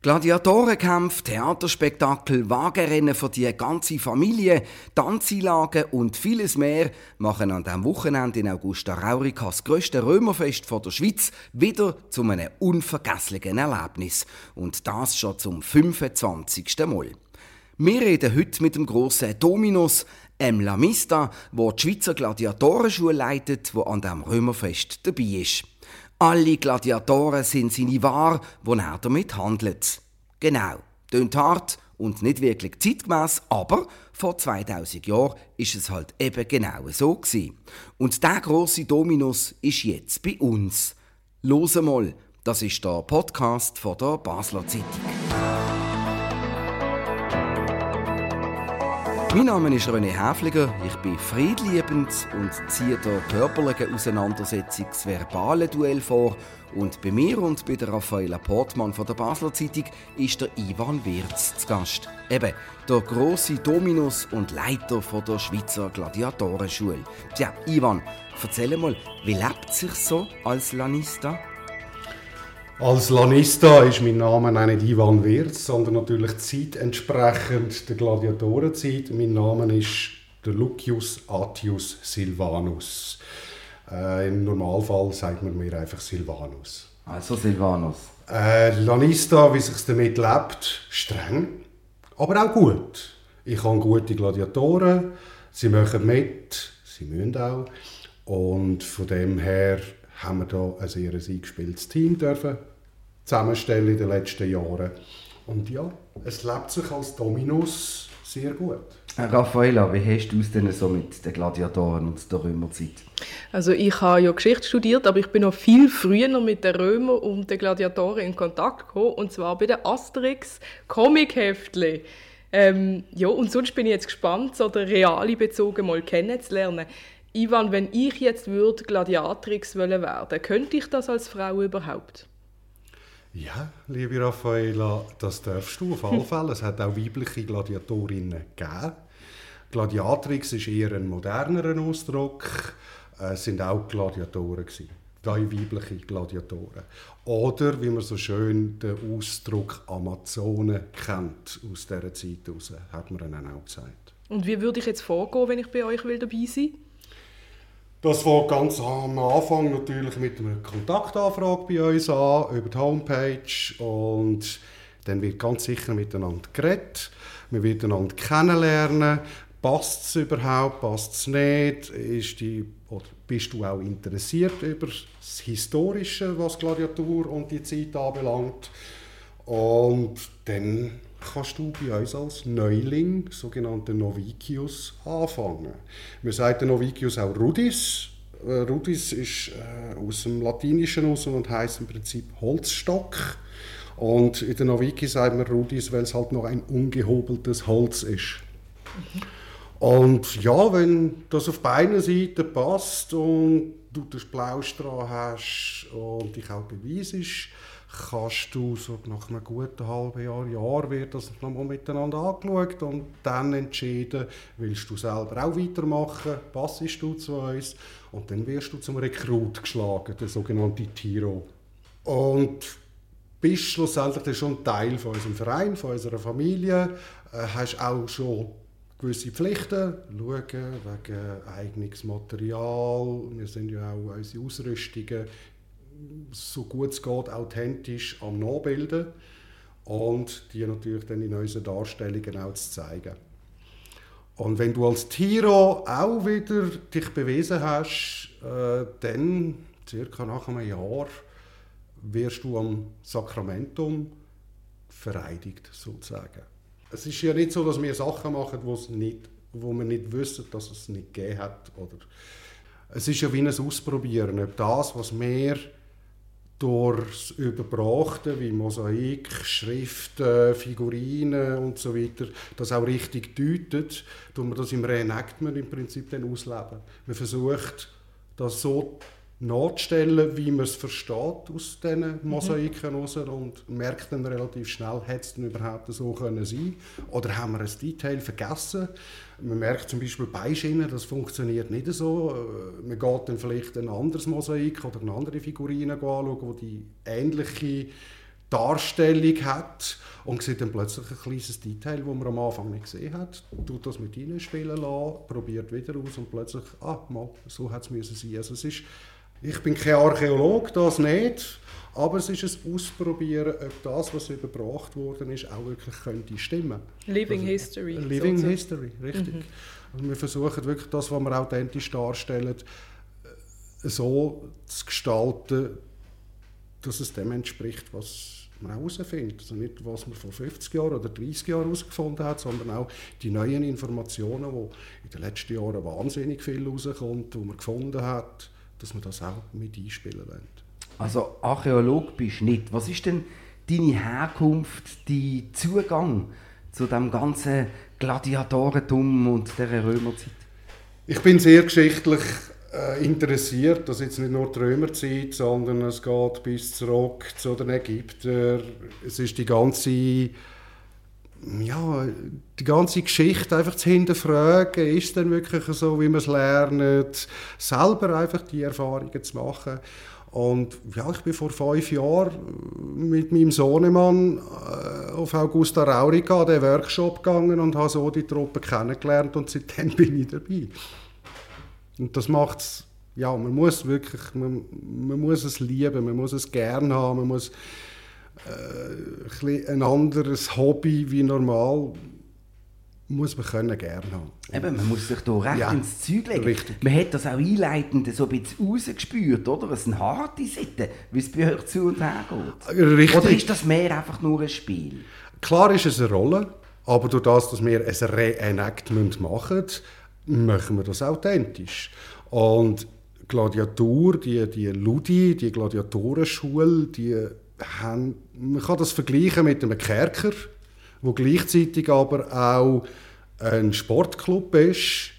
Gladiatorenkämpfe, Theaterspektakel, Wagenrennen für die ganze Familie, Tanzeinlagen und vieles mehr machen an diesem Wochenende in Augusta Raurikas grösste Römerfest von der Schweiz wieder zu einem unvergesslichen Erlebnis. Und das schon zum 25. Mal. Wir reden heute mit dem grossen Dominus, M. Lamista, der die Schweizer Gladiatorenschule leitet, wo an dem Römerfest dabei ist. Alle Gladiatoren sind seine Ware, wo er damit handelt. Genau, tönt hart und nicht wirklich zeitgemäß, aber vor 2000 Jahren ist es halt eben genau so gewesen. Und der große Dominus ist jetzt bei uns. Los mal, das ist der Podcast von der Basler Zeitung. Mein Name ist René Häfliger, ich bin friedliebend und ziehe der körperlichen Auseinandersetzung das verbale Duell vor. Und bei mir und bei der Raffaella Portmann von der Basler Zeitung ist der Ivan Wirz zu Gast. Eben, der grosse Dominus und Leiter von der Schweizer Gladiatorenschule. Tja, Ivan, erzähl mal, wie lebt sich so als Lanista? Als Lanista ist mein Name auch nicht Ivan Wirz, sondern natürlich zeitentsprechend der Gladiatorenzeit. Mein Name ist der Lucius Atius Silvanus. Äh, Im Normalfall sagt man mir einfach Silvanus. Also Silvanus. Äh, Lanista, wie sich damit lebt, streng, aber auch gut. Ich habe gute Gladiatoren, sie machen mit, sie müssen auch. Und von dem her haben wir hier ein sehr eingespieltes Team dürfen zusammenstellen in den letzten Jahren. Und ja, es lebt sich als Dominus sehr gut. Raffaella, wie hast du es denn so mit den Gladiatoren und der Römerzeit? Also ich habe ja Geschichte studiert, aber ich bin noch viel früher mit den Römern und den Gladiatoren in Kontakt gekommen, und zwar bei den Asterix Comic-Heftchen. Ähm, ja, und sonst bin ich jetzt gespannt, so den reale Bezug mal kennenzulernen. Ivan, wenn ich jetzt würde Gladiatrix werden wollte, könnte ich das als Frau überhaupt? Ja, liebe Raffaella, das darfst du auf alle Fälle. Es hat auch weibliche Gladiatorinnen gegeben. Gladiatrix ist eher ein modernerer Ausdruck. Es sind auch Gladiatoren gewesen. Drei weibliche Gladiatoren. Oder, wie man so schön den Ausdruck Amazone kennt, aus dieser Zeit heraus, hat man ihnen auch gesagt. Und wie würde ich jetzt vorgehen, wenn ich bei euch will dabei sein will? Das fängt ganz am Anfang natürlich mit einer Kontaktanfrage bei uns an, über die Homepage. Und dann wird ganz sicher miteinander geredet. Man wird einander kennenlernen. Passt es überhaupt, passt es nicht? Ist die, oder bist du auch interessiert über das Historische, was Gladiatur und die Zeit anbelangt? Und dann kannst du bei uns als Neuling, sogenannter Novicius, anfangen. Wir sagen Novicius auch Rudis. Äh, Rudis ist äh, aus dem Latinischen aus und heißt im Prinzip Holzstock. Und in der Noviki sagt man Rudis, weil es halt noch ein ungehobeltes Holz ist. Und ja, wenn das auf beiden Seiten passt und du das Blausch dran hast und dich auch beweisest, kannst du so nach einem guten halben Jahr, Jahr wird das nochmal miteinander angeschaut und dann entschieden, willst du selber auch weitermachen, passest du zu uns und dann wirst du zum Rekrut geschlagen, der sogenannte Tiro. Und bist schlussendlich schon Teil von unserem Verein, von unserer Familie, äh, hast auch schon gewisse Pflichten, schauen wegen eigenes Material, wir sind ja auch unsere Ausrüstungen so gut es geht authentisch am Nachbilden und die natürlich dann in unseren Darstellungen auch zu zeigen. Und wenn du als Tiro auch wieder dich bewiesen hast, äh, dann, circa nach einem Jahr, wirst du am Sakramentum vereidigt, sozusagen. Es ist ja nicht so, dass wir Sachen machen, nicht, wo wir nicht wissen, dass es nicht gegeben hat. Oder es ist ja wie ein Ausprobieren, ob das, was wir durch das Überbrachte wie Mosaik, Schriften, Figurinen und so weiter, das auch richtig deutet, tut man das im Reenactment im Prinzip dann ausleben. Man versucht, das so nachzustellen, wie man es versteht aus diesen Mosaiken mhm. raus und merkt dann relativ schnell, hätte es denn überhaupt so können sein oder haben wir ein Detail vergessen. Man merkt zum Beispiel Beischienen, das funktioniert nicht so. Man geht dann vielleicht ein anderes Mosaik oder eine andere Figurine anschauen, wo die ähnliche Darstellung hat und sieht dann plötzlich ein kleines Detail, das man am Anfang nicht gesehen hat, tut das mit reinspielen lassen, probiert wieder aus und plötzlich, ah, mal, so hat es sein. Also es ist, ich bin kein Archäolog, das nicht, aber es ist ein Ausprobieren, ob das, was überbracht worden ist, auch wirklich könnte stimmen. Living also, History. Living sozusagen. History, richtig. Mhm. Also wir versuchen wirklich das, was wir authentisch darstellen, äh, so zu gestalten, dass es dem entspricht, was man herausfindet. Also nicht, was man vor 50 Jahren oder 30 Jahren herausgefunden hat, sondern auch die neuen Informationen, die in den letzten Jahren wahnsinnig viel herauskommt, die man gefunden hat, dass man das auch mit einspielen will. Also Archäolog bist du nicht. Was ist denn deine Herkunft, dein Zugang zu dem ganzen Gladiatorentum und der Römerzeit? Ich bin sehr geschichtlich äh, interessiert, dass jetzt nicht nur die Römerzeit, sondern es geht bis zurück zu den Ägyptern. Es ist die ganze ja, die ganze Geschichte einfach zu hinterfragen, ist denn wirklich so, wie man es lernt, selber einfach die Erfahrungen zu machen. Und ja, ich bin vor fünf Jahren mit meinem Sohnemann äh, auf Augusta Raurica, den Workshop gegangen und habe so die Truppe kennengelernt und seitdem bin ich dabei. Und das macht es, ja, man muss wirklich, man, man, muss es lieben, man muss es gerne haben, man muss äh, ein, anderes Hobby wie normal muss man können gerne haben. Eben, man muss sich da recht ja, ins Zeug legen. Richtig. Man hat das auch einleitend so ein bisschen rausgespürt, oder? Es sind harte Seiten, wie es bei euch zu und her geht. Richtig. Oder ist das mehr einfach nur ein Spiel? Klar ist es eine Rolle, aber durch das, dass wir ein Reenactment machen, machen wir das authentisch. Und Gladiatur, die, die Ludi, die Gladiatorenschule, die haben, man kann das vergleichen mit einem Kerker, wo gleichzeitig aber auch ein Sportclub ist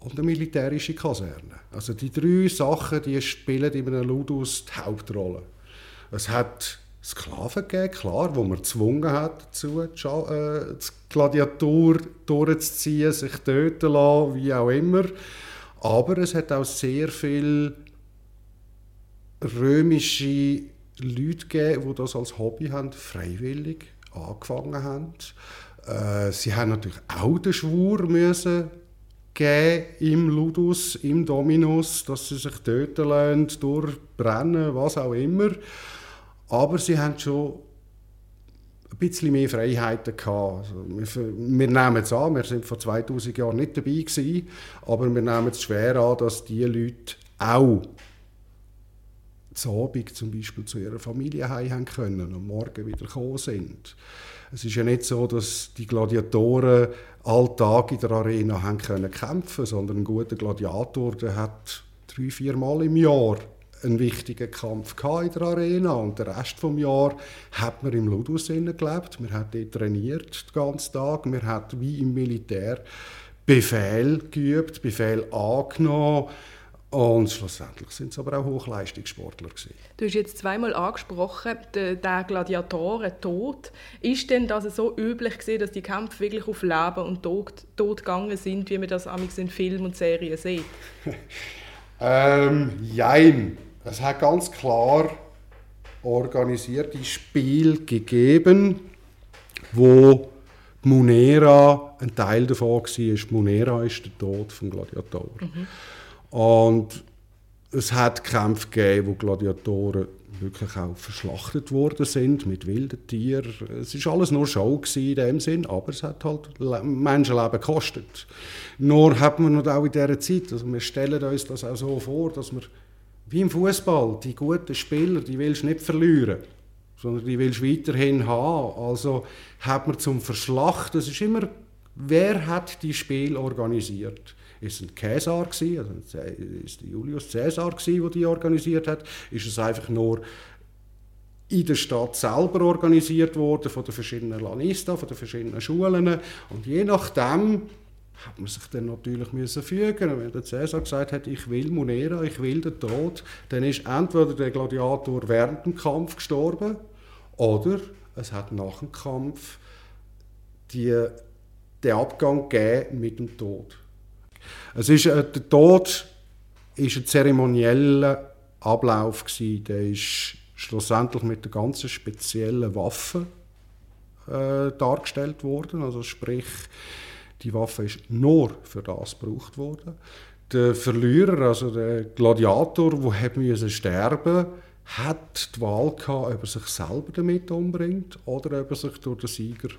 und eine militärische Kaserne. Also die drei Sachen, die spielen in einem Ludus die Hauptrolle. Es hat Sklaven gegeben, klar, wo man gezwungen hat, dazu, äh, die Gladiatur durchzuziehen, sich töten lassen, wie auch immer. Aber es hat auch sehr viele römische Leute gegeben, die das als Hobby haben, freiwillig angefangen haben. Äh, sie haben natürlich auch den Schwur müssen geben im Ludus, im Dominus, dass sie sich töten lassen, durchbrennen, was auch immer. Aber sie haben schon ein bisschen mehr Freiheiten gehabt. Also wir, wir, nehmen es an, wir sind vor 2000 Jahren nicht dabei gewesen, aber wir nehmen es schwer an, dass die Leute auch Abend zum Beispiel zu ihrer Familie heim können und morgen wieder gekommen sind. Es ist ja nicht so, dass die Gladiatoren alltag in der Arena haben können kämpfen, sondern ein guter Gladiator, der hat drei, vier Mal im Jahr einen wichtigen Kampf in der Arena und den Rest des Jahres hat man im Ludus gelebt. Man hat dort trainiert den ganzen Tag. Man hat wie im Militär Befehl geübt, Befehl angenommen. Und schlussendlich sind es aber auch Hochleistungssportler gewesen. Du hast jetzt zweimal angesprochen, der, der Gladiatoren-Tod. Ist denn das so üblich gewesen, dass die Kämpfe wirklich auf Leben und Tod, Tod gegangen sind, wie man das in Filmen und Serien sieht? ähm, jein. Es hat ganz klar organisierte Spiele gegeben, wo Munera ein Teil davon war. Munera ist der Tod des Gladiator. Mhm. Und es hat Kämpfe gegeben, wo Gladiatoren wirklich auch verschlachtet worden sind mit wilden Tieren. Es ist alles nur Show in dem Sinn, aber es hat halt Menschenleben gekostet. Nur hat man noch auch in dieser Zeit, also wir stellen uns das auch so vor, dass wir wie im Fußball, die guten Spieler, die willst du nicht verlieren, sondern die willst du weiterhin haben. Also hat man zum Verschlachten, es ist immer, wer hat die Spiel organisiert? Ist es ein Caesar gewesen, also ist Julius Caesar gewesen, der die organisiert hat? Ist es einfach nur in der Stadt selber organisiert worden von den verschiedenen Lanista, von den verschiedenen Schulen und je nachdem hat man sich dann natürlich müssen fügen. Wenn der Cäsar gesagt hat, ich will Munera, ich will den Tod, dann ist entweder der Gladiator während dem Kampf gestorben oder es hat nach dem Kampf die, den Abgang gegeben mit dem Tod. Es ist, äh, der Tod war ein zeremonieller Ablauf gewesen. Der ist schlussendlich mit der ganzen speziellen Waffe äh, dargestellt worden. Also sprich, die Waffe ist nur für das gebraucht worden. Der Verlierer, also der Gladiator, der hat müssen sterben hat die Wahl gehabt, ob er sich selber damit umbringt oder ob er sich durch den Sieger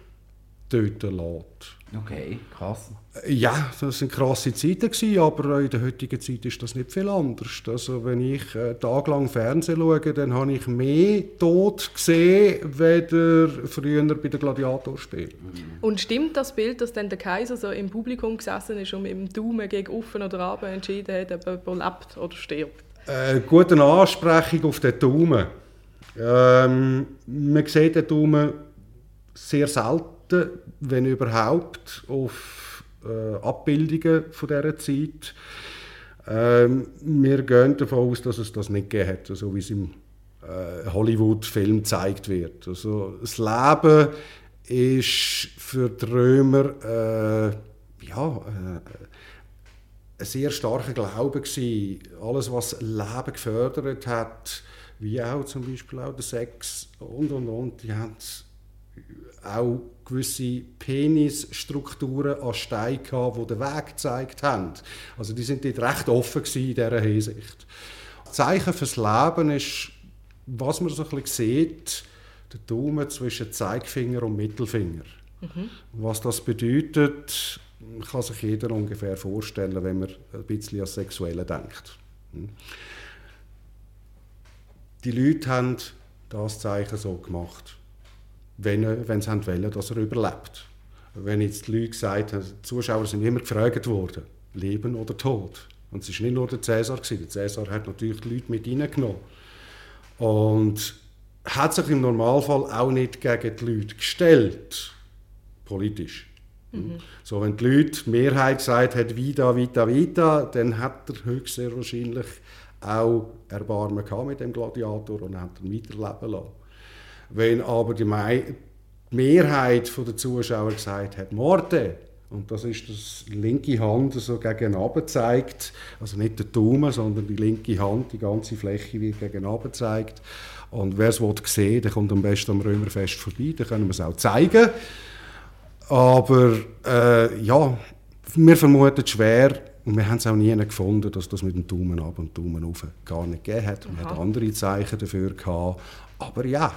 töten lässt. Okay, krass. Ja, das waren krasse Zeiten, gewesen, aber in der heutigen Zeit ist das nicht viel anders. Also wenn ich äh, tagelang Fernsehen schaue, dann habe ich mehr Tod gesehen, weder früher bei den Gladiatorspielen. Und stimmt das Bild, dass dann der Kaiser so im Publikum gesessen ist und mit dem Daumen gegen offen oder runter entschieden hat, ob er lebt oder stirbt? Äh, gute Ansprechung auf den Daumen. Ähm, man sieht den Daumen sehr selten achten, wenn überhaupt, auf äh, Abbildungen von dieser Zeit. Ähm, wir gehen davon aus, dass es das nicht gegeben hat, so wie es im äh, Hollywood-Film gezeigt wird. Also, das Leben ist für die Römer äh, ja, äh, ein sehr starker Glaube gewesen. Alles, was Leben gefördert hat, wie auch zum Beispiel auch der Sex und und und, die haben auch gewisse Penisstrukturen an Steinen gehabt, die den Weg gezeigt haben. Also die sind dort recht offen in dieser Hinsicht. Das Zeichen fürs Leben ist, was man so ein bisschen sieht, der Daumen zwischen Zeigefinger und Mittelfinger. Mhm. Was das bedeutet, kann sich jeder ungefähr vorstellen, wenn man ein bisschen an Sexuelle denkt. Hm. Die Leute haben das Zeichen so gemacht wenn, wenn sie wollen, dass er überlebt. Wenn jetzt die Leute gesagt haben, die Zuschauer sind immer gefragt worden, Leben oder Tod. Und es war nicht nur der Cäsar. Der Cäsar hat natürlich die Leute mit reingenommen. Und hat sich im Normalfall auch nicht gegen die Leute gestellt, politisch. Mhm. So, wenn die Leute die Mehrheit gesagt hat, Vita, Vita, Vita, dann hat er höchst sehr wahrscheinlich auch Erbarmen mit dem Gladiator und hat ihn weiterleben lassen. Wenn aber die, Mehrheit der Zuschauer gesagt hat, Morde, und das ist das linke Hand so gegen zeigt, also nicht der Daumen, sondern die linke Hand, die ganze Fläche wird gegen zeigt. Und wer es sehen der kommt am besten am Römerfest vorbei, dann können wir es auch zeigen. Aber äh, ja, wir vermuten schwer, und wir haben es auch nie gefunden, dass das mit dem Daumen ab und Daumen auf gar nicht gegeben hat. Man hat andere Zeichen dafür gehabt. Aber ja,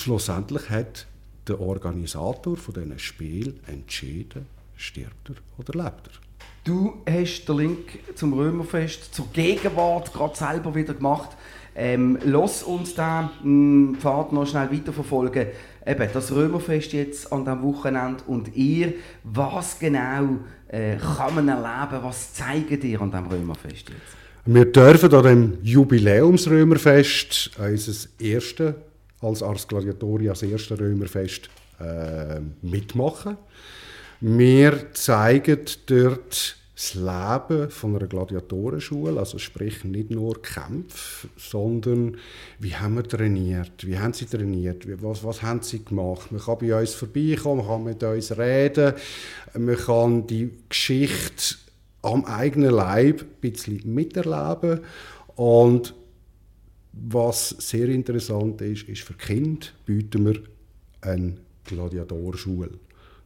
schlussendlich hat der Organisator von diesen Spiel entschieden, stirbt er oder lebt er. Du hast den Link zum Römerfest zur Gegenwart gerade selber wieder gemacht. Ähm, lass uns den Pfad noch schnell weiterverfolgen. Eben, das Römerfest jetzt an diesem Wochenende und ihr, was genau äh, kann man erleben, was zeigen ihr an diesem Römerfest jetzt? Wir dürfen an dem Jubiläumsrömerfest unser erstes als Ars Gladiatoria das erste Römerfest äh, mitmachen. Wir zeigen dort das Leben von einer Gladiatorenschule, also sprich nicht nur Kämpfe, sondern wie haben wir trainiert, wie haben sie trainiert, was, was haben sie gemacht. Man kann bei uns vorbeikommen, man kann mit uns reden, man kann die Geschichte am eigenen Leib ein bisschen miterleben und was sehr interessant ist, ist für Kinder bieten wir eine Gladiatorschule.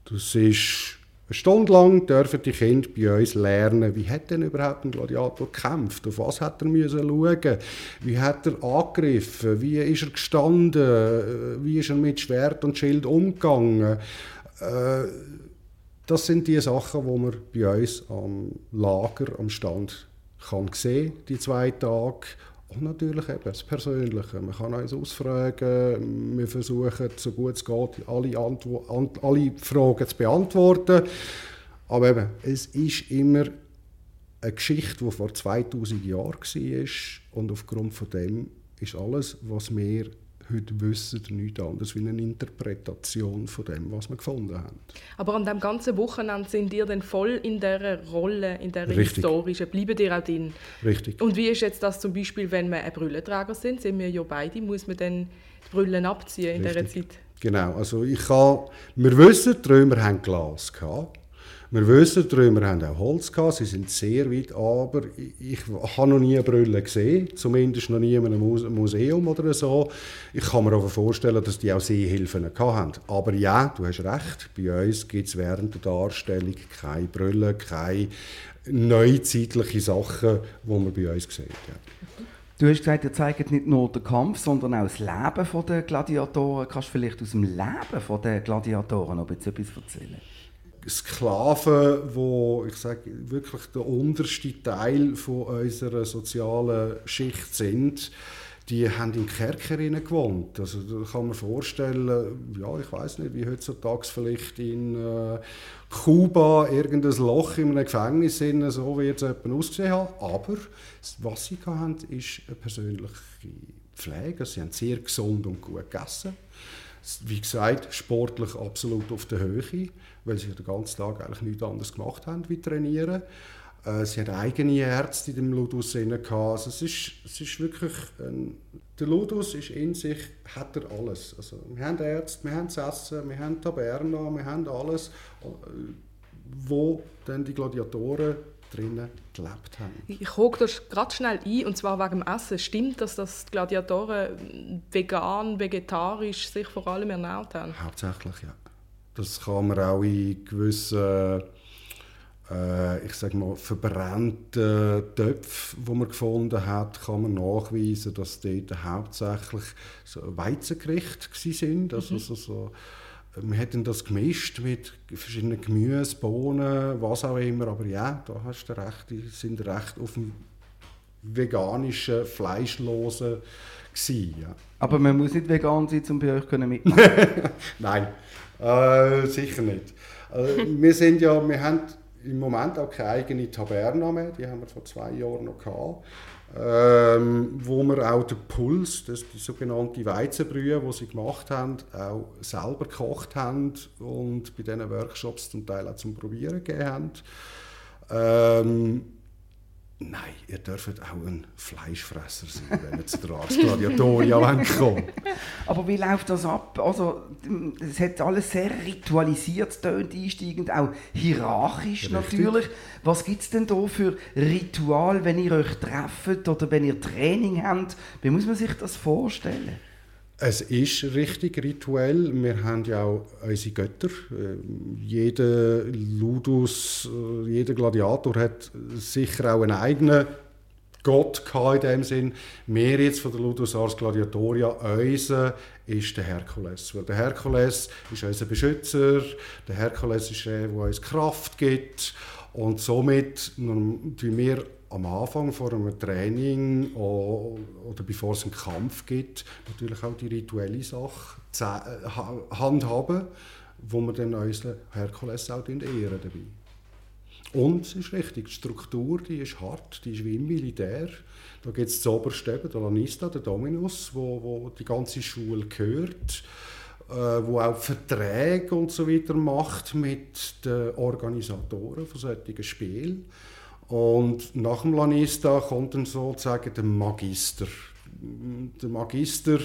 Das ist eine Stunde lang dürfen die Kinder bei uns lernen, wie hat denn überhaupt ein Gladiator gekämpft, auf was hat er müssen schauen, wie hat er angegriffen, wie ist er gestanden, wie ist er mit Schwert und Schild umgegangen. Äh, das sind die Sachen, die man bei uns am Lager, am Stand kann sehen, die zwei Tage und natürlich eben das Persönliche. Man kann uns ausfragen, wir versuchen, so gut es geht, alle, Antwo alle Fragen zu beantworten. Aber eben, es ist immer eine Geschichte, die vor 2000 Jahren war und aufgrund von dem ist alles, was wir heute wissen nichts anderes wie eine Interpretation von dem, was wir gefunden haben. Aber an dem ganzen Wochenende sind ihr dann voll in der Rolle, in der historischen, bleiben ihr auch drin? Richtig. Und wie ist jetzt das zum Beispiel, wenn wir ein Brüllenträger sind, sind wir ja beide, muss man dann die Brüllen abziehen in Richtig. dieser Zeit? Genau, also ich kann, wir wissen, die Römer haben Glas gehabt. Wir wissen, die Römer haben auch Holz gehabt, sie sind sehr weit, aber ich, ich habe noch nie Brille gesehen, zumindest noch nie in einem Museum oder so. Ich kann mir aber vorstellen, dass die auch Seehilfen hatten. Aber ja, du hast recht, bei uns gibt es während der Darstellung keine Brille, keine neuzeitlichen Sachen, die man bei uns sieht. Ja. Du hast gesagt, ihr zeigt nicht nur den Kampf, sondern auch das Leben der Gladiatoren. Kannst du vielleicht aus dem Leben der Gladiatoren noch etwas erzählen? Sklaven, wo ich sage wirklich der unterste Teil von unserer sozialen Schicht sind, die haben in Kerkerinnen gewohnt. Also da kann man vorstellen, ja, ich weiß nicht, wie heutzutage vielleicht in äh, Kuba irgendein Loch in einem Gefängnis sind, so wie jetzt jemand ausgesehen hat. Aber was sie hatten, ist eine persönliche Pflege. Sie haben sehr gesund und gut gegessen. Wie gesagt, sportlich absolut auf der Höhe, weil sie den ganzen Tag eigentlich nichts anderes gemacht haben wie trainieren. Äh, sie hat eigene Ärzte in dem Ludus drin Also es ist, es ist wirklich, ein, der Ludus ist in sich, hat er alles. Also wir haben Ärzte, wir haben das Essen, wir haben Taberna, wir haben alles, äh, wo dann die Gladiatoren drinnen gelebt haben. Ich hole das gerade schnell ein, und zwar wegen dem Essen. Stimmt, dass das Gladiatoren vegan, vegetarisch sich vor allem ernährt haben? Hauptsächlich, ja. Das kann man auch in gewissen äh, ich sage mal, verbrannte Töpfe, die man gefunden hat, kann man nachweisen, dass dort hauptsächlich so Weizengerichte sind. Also, mhm. so, so, wir hätten das gemischt mit verschiedenen Gemüse, Bohnen, was auch immer. Aber ja, da hast du recht, die sind recht auf dem veganischen, fleischlosen gewesen, ja. Aber man muss nicht vegan sein, um bei euch mitmachen Nein, äh, sicher nicht. Äh, wir sind ja, wir haben im Moment auch keine eigene Taberna mehr, die haben wir vor zwei Jahren noch gehabt. Ähm, wo wir auch den Puls, das die sogenannte Weizenbrühe, die sie gemacht haben, auch selber gekocht haben und bei diesen Workshops zum Teil auch zum Probieren gegeben haben. Ähm, Nein, ihr dürft auch ein Fleischfresser sein, wenn ihr zu der Ars Gladiatoria kommt. Aber wie läuft das ab? Also, es hat alles sehr ritualisiert, tönt einsteigend, auch hierarchisch Richtig. natürlich. Was gibt es denn da für Ritual, wenn ihr euch trefft oder wenn ihr Training habt? Wie muss man sich das vorstellen? Es ist richtig rituell. Wir haben ja auch unsere Götter. Äh, jeder Ludus, äh, jeder Gladiator hat sicher auch einen eigenen Gott in dem Sinn. Wir jetzt von der Ludus Ars Gladiatoria, unser ist der Herkules. Weil der Herkules ist unser Beschützer, der Herkules ist der, der uns Kraft gibt. Und somit tun wir am Anfang vor einem Training oder bevor es einen Kampf gibt, natürlich auch die rituelle Sache äh, handhaben, wo wir dann unseren Herkules auch ehren dabei. Und es ist richtig, die Struktur die ist hart, die ist wie im Militär. Da gibt es das oberste, der Lanista, der Dominus, wo, wo die ganze Schule gehört, äh, wo auch Verträge und so weiter macht mit den Organisatoren von solchen Spielen. Und nach dem Lanista kommt dann sozusagen der Magister. Der Magister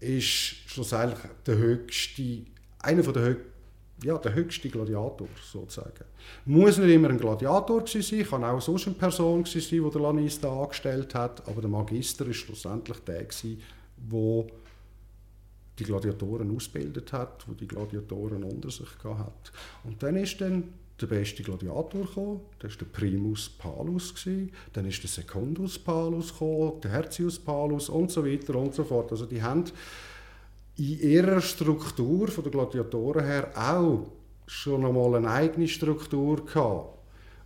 ist schlussendlich der höchste, einer der höchsten ja, der höchste Gladiator sozusagen. Muss nicht immer ein Gladiator sein, kann auch sonst eine Person sein, die der Lanista angestellt hat, aber der Magister ist schlussendlich der, der die Gladiatoren ausgebildet hat, wo die Gladiatoren unter sich hat. Und dann ist dann der beste Gladiator gekommen, das war der Primus Palus, dann ist der Secundus Palus gekommen, der Herzius Palus und so weiter und so fort. Also die haben in ihrer Struktur von der Gladiatoren her auch schon einmal eine eigene Struktur gehabt,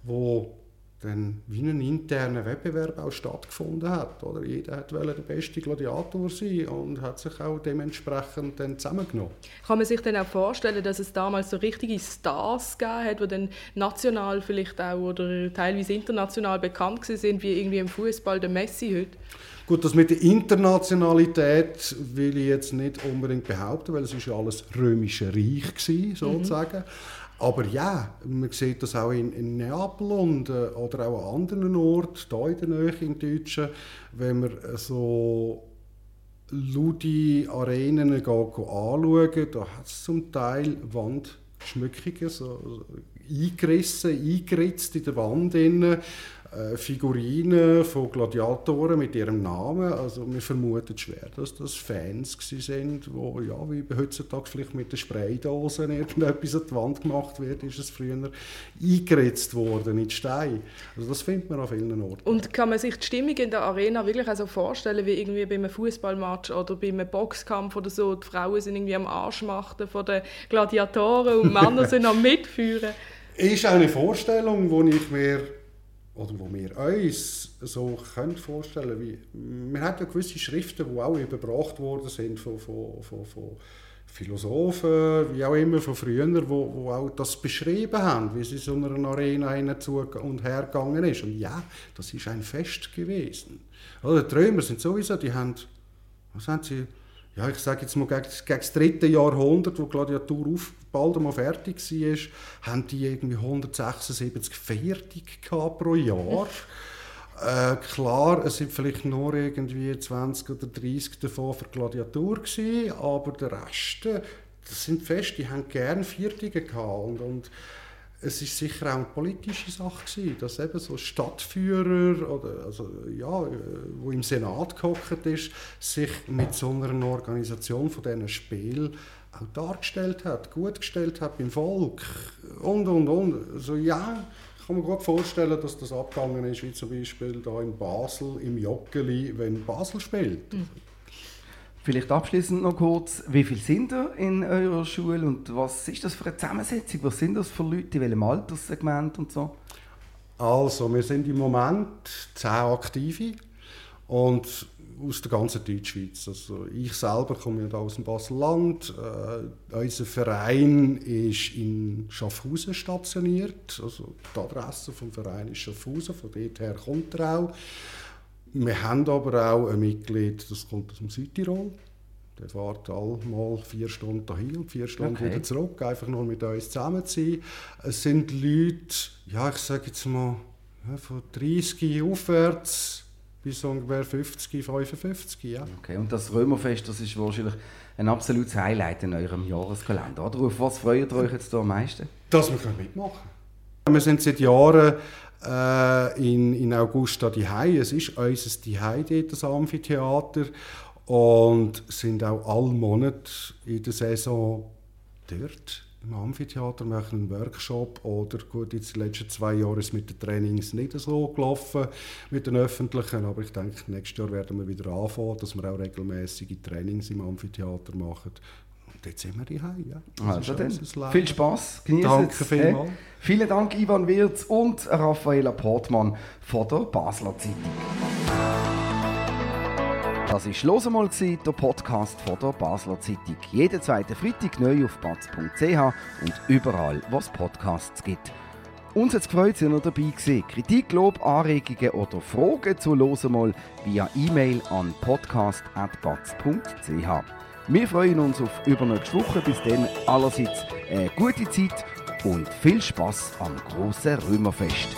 wo dann wie ein interner Wettbewerb auch stattgefunden hat. Oder? Jeder wollte der beste Gladiator sein und hat sich auch dementsprechend dann zusammengenommen. Kann man sich dann auch vorstellen, dass es damals so richtige Stars gegeben hat, die dann national vielleicht auch oder teilweise international bekannt sind, wie irgendwie im Fußball der Messi heute? Gut, das mit der Internationalität will ich jetzt nicht unbedingt behaupten, weil es ist ja alles römische Reich war, sozusagen. Mhm. Aber ja, man sieht das auch in, in Neapel und, äh, oder auch an anderen Orten, hier in der Nähe in Deutschen, wenn man so Ludi-Arenen anschauen, da hat es zum Teil Wand Schmückungen so eingerissen, eingeritzt in der Wand. Drin äh, Figurinen von Gladiatoren mit ihrem Namen. Also wir vermuten schwer, dass das Fans sind, die ja, wie heutzutage vielleicht mit den Spraydosen irgendetwas an die Wand gemacht wird, ist es früher eingeritzt worden in Stein. Also das findet man an vielen Orten. Und kann man sich die Stimmung in der Arena wirklich also vorstellen, wie irgendwie bei einem Fußballmatch oder bei einem Boxkampf oder so, die Frauen sind irgendwie am Arschmachten von den Gladiatoren und Männer sind am Mitführen? Ist eine Vorstellung, die ich mir oder wo wir uns so können vorstellen wie wir haben ja gewisse Schriften, die auch überbracht worden sind von, von, von, von Philosophen, wie auch immer von früher, wo, wo auch das beschrieben haben, wie sie so einer Arena zu und her gegangen ist. Und ja, das ist ein Fest gewesen. Also die sind sowieso, die haben, was haben sie, ja, ich sage jetzt mal, gegen, gegen das dritte Jahrhundert, wo die Gladiatur auf, bald einmal fertig war, haben die irgendwie 176 Fertig pro Jahr. Äh, klar, es sind vielleicht nur irgendwie 20 oder 30 davon für Gladiatur gewesen, aber der Rest, das sind fest, die haben gerne Viertige gehabt und, und es ist sicher auch eine politische Sache gewesen, dass eben so Stadtführer oder also ja, wo im Senat gehockt ist, sich mit so einer Organisation von diesen Spielen auch dargestellt hat, gut gestellt hat beim Volk und und und. Also ja, kann mir gut vorstellen, dass das abgegangen ist, wie zum Beispiel da in Basel im Joggeli, wenn Basel spielt. Mhm. Vielleicht abschließend noch kurz, wie viele sind ihr in eurer Schule und was ist das für eine Zusammensetzung? Was sind das für Leute, in welchem Alterssegment und so? Also, wir sind im Moment zehn Aktive und aus der ganzen Deutschschweiz. Also ich selber komme ja aus dem Basel-Land. Äh, unser Verein ist in Schaffhausen stationiert. Also die Adresse vom Verein ist Schaffhausen, von dort her kommt er auch. Wir haben aber auch ein Mitglied, das kommt aus dem Südtirol. Der fährt mal vier Stunden dahin und vier Stunden okay. wieder zurück, einfach nur mit uns zusammen zu sein. Es sind Leute, ja, ich sage jetzt mal, ja, von 30 aufwärts bis ungefähr 50, 55. Ja. Okay, und das Römerfest, das ist wahrscheinlich ein absolutes Highlight in eurem Jahreskalender. Oder auf was freut ihr euch jetzt am meisten? Dass wir mitmachen können. Wir sind seit Jahren äh, in, in Augusta die Es ist unser Dihei dort, das Amphitheater. Und sind auch alle Monate in der Saison dort im Amphitheater, machen einen Workshop. Oder gut, jetzt die letzten zwei Jahre ist mit den Trainings nicht so gelaufen, mit den öffentlichen. Aber ich denke, nächstes Jahr werden wir wieder anfangen, dass wir auch regelmäßige Trainings im Amphitheater machen jetzt sind wir daheim. Ja. Also dann, viel Spaß, genießen Danke vielmals. Hey. Vielen Dank Ivan Wirz und Raffaella Portmann von der Basler Zeitung. Das war «Los einmal», der Podcast von der Basler Zeitung. Jeden zweiten Freitag neu auf batz.ch und überall, wo es Podcasts gibt. Uns hat es gefreut, dass ihr dabei gewesen. Kritik, Lob, Anregungen oder Fragen zu «Los einmal» via E-Mail an podcast.batz.ch. Wir freuen uns auf übernächste Woche. Bis dann allerseits eine gute Zeit und viel Spaß am großen Römerfest.